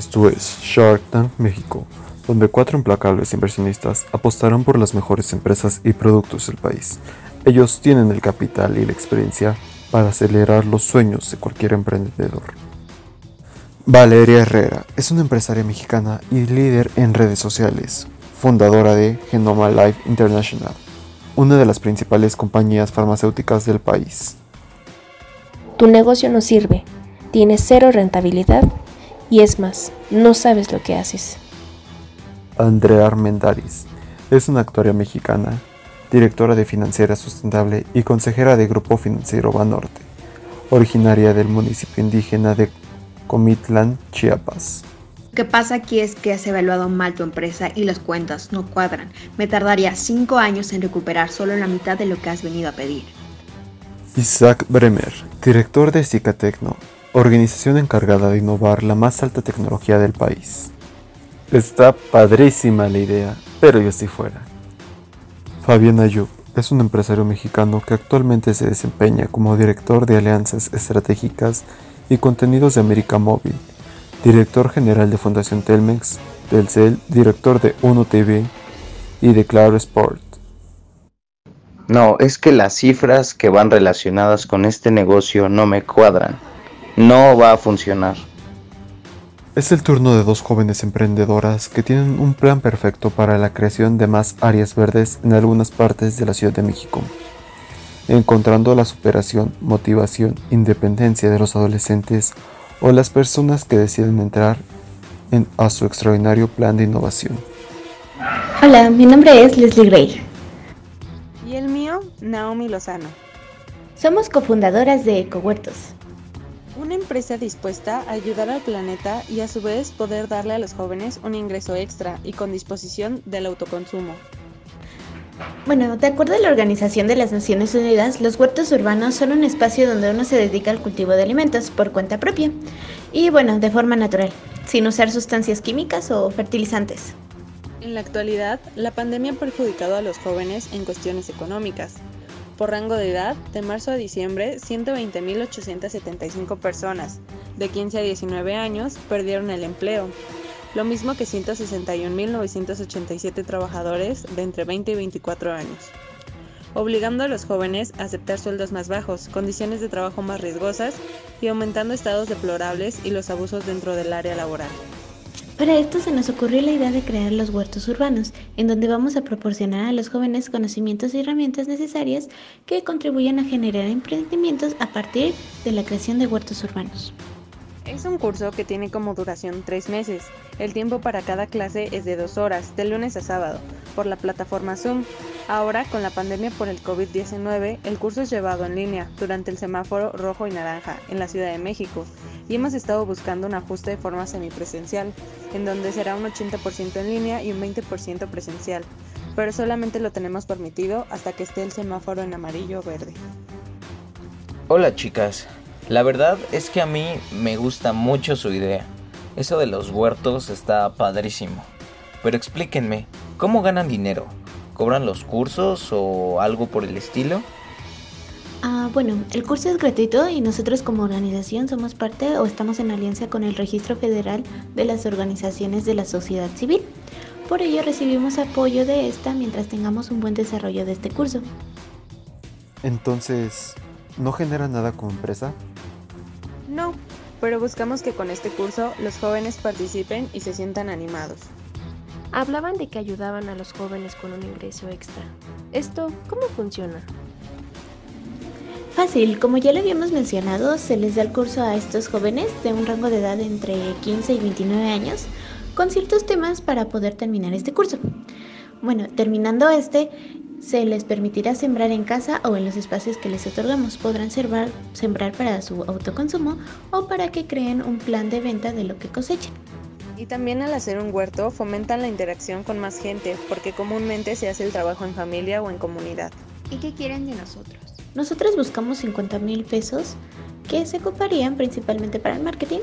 Esto es Shark Tank México, donde cuatro implacables inversionistas apostarán por las mejores empresas y productos del país. Ellos tienen el capital y la experiencia para acelerar los sueños de cualquier emprendedor. Valeria Herrera es una empresaria mexicana y líder en redes sociales, fundadora de Genoma Life International, una de las principales compañías farmacéuticas del país. Tu negocio no sirve, tienes cero rentabilidad y es más, no sabes lo que haces. Andrea Armendáriz es una actuaria mexicana, directora de Financiera Sustentable y consejera de Grupo Financiero Banorte, originaria del municipio indígena de Comitlán, Chiapas. Lo que pasa aquí es que has evaluado mal tu empresa y las cuentas no cuadran. Me tardaría cinco años en recuperar solo la mitad de lo que has venido a pedir. Isaac Bremer, director de Cicatecno, organización encargada de innovar la más alta tecnología del país. Está padrísima la idea, pero yo estoy fuera. Fabián Ayub es un empresario mexicano que actualmente se desempeña como director de alianzas estratégicas y contenidos de América Móvil, director general de Fundación Telmex, Telcel, director de Uno TV y de Claro Sport. No, es que las cifras que van relacionadas con este negocio no me cuadran. No va a funcionar. Es el turno de dos jóvenes emprendedoras que tienen un plan perfecto para la creación de más áreas verdes en algunas partes de la Ciudad de México, encontrando la superación, motivación, independencia de los adolescentes o las personas que deciden entrar en, a su extraordinario plan de innovación. Hola, mi nombre es Leslie Gray. Y el mío, Naomi Lozano. Somos cofundadoras de EcoHuertos. Una empresa dispuesta a ayudar al planeta y a su vez poder darle a los jóvenes un ingreso extra y con disposición del autoconsumo. Bueno, de acuerdo a la Organización de las Naciones Unidas, los huertos urbanos son un espacio donde uno se dedica al cultivo de alimentos por cuenta propia y bueno, de forma natural, sin usar sustancias químicas o fertilizantes. En la actualidad, la pandemia ha perjudicado a los jóvenes en cuestiones económicas. Por rango de edad, de marzo a diciembre, 120.875 personas de 15 a 19 años perdieron el empleo, lo mismo que 161.987 trabajadores de entre 20 y 24 años, obligando a los jóvenes a aceptar sueldos más bajos, condiciones de trabajo más riesgosas y aumentando estados deplorables y los abusos dentro del área laboral. Para esto se nos ocurrió la idea de crear los huertos urbanos, en donde vamos a proporcionar a los jóvenes conocimientos y herramientas necesarias que contribuyan a generar emprendimientos a partir de la creación de huertos urbanos. Es un curso que tiene como duración tres meses. El tiempo para cada clase es de dos horas, de lunes a sábado, por la plataforma Zoom. Ahora, con la pandemia por el COVID-19, el curso es llevado en línea durante el semáforo rojo y naranja en la Ciudad de México y hemos estado buscando un ajuste de forma semipresencial, en donde será un 80% en línea y un 20% presencial, pero solamente lo tenemos permitido hasta que esté el semáforo en amarillo o verde. Hola chicas, la verdad es que a mí me gusta mucho su idea. Eso de los huertos está padrísimo. Pero explíquenme, ¿cómo ganan dinero? ¿Cobran los cursos o algo por el estilo? Ah, bueno, el curso es gratuito y nosotros como organización somos parte o estamos en alianza con el Registro Federal de las Organizaciones de la Sociedad Civil. Por ello recibimos apoyo de esta mientras tengamos un buen desarrollo de este curso. Entonces, ¿no genera nada como empresa? No, pero buscamos que con este curso los jóvenes participen y se sientan animados. Hablaban de que ayudaban a los jóvenes con un ingreso extra. ¿Esto cómo funciona? Fácil, como ya lo habíamos mencionado, se les da el curso a estos jóvenes de un rango de edad entre 15 y 29 años con ciertos temas para poder terminar este curso. Bueno, terminando este, se les permitirá sembrar en casa o en los espacios que les otorgamos. Podrán sembrar, sembrar para su autoconsumo o para que creen un plan de venta de lo que cosechen. Y también al hacer un huerto fomentan la interacción con más gente, porque comúnmente se hace el trabajo en familia o en comunidad. ¿Y qué quieren de nosotros? Nosotros buscamos 50 mil pesos que se ocuparían principalmente para el marketing,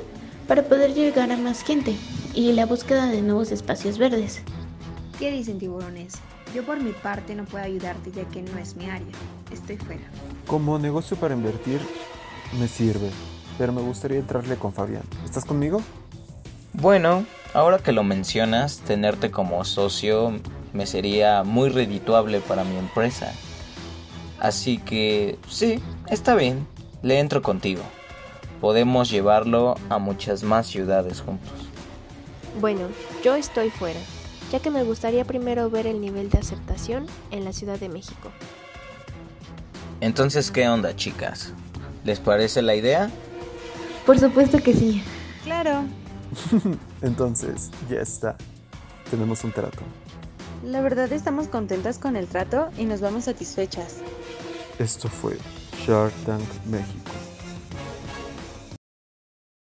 para poder llegar a más gente y la búsqueda de nuevos espacios verdes. ¿Qué dicen tiburones? Yo por mi parte no puedo ayudarte ya que no es mi área. Estoy fuera. Como negocio para invertir, me sirve, pero me gustaría entrarle con Fabián. ¿Estás conmigo? Bueno, ahora que lo mencionas, tenerte como socio me sería muy redituable para mi empresa. Así que sí, está bien, le entro contigo. Podemos llevarlo a muchas más ciudades juntos. Bueno, yo estoy fuera, ya que me gustaría primero ver el nivel de aceptación en la Ciudad de México. Entonces, ¿qué onda, chicas? ¿Les parece la idea? Por supuesto que sí. Claro. Entonces, ya está. Tenemos un trato. La verdad estamos contentas con el trato y nos vamos satisfechas. Esto fue Shark Tank México.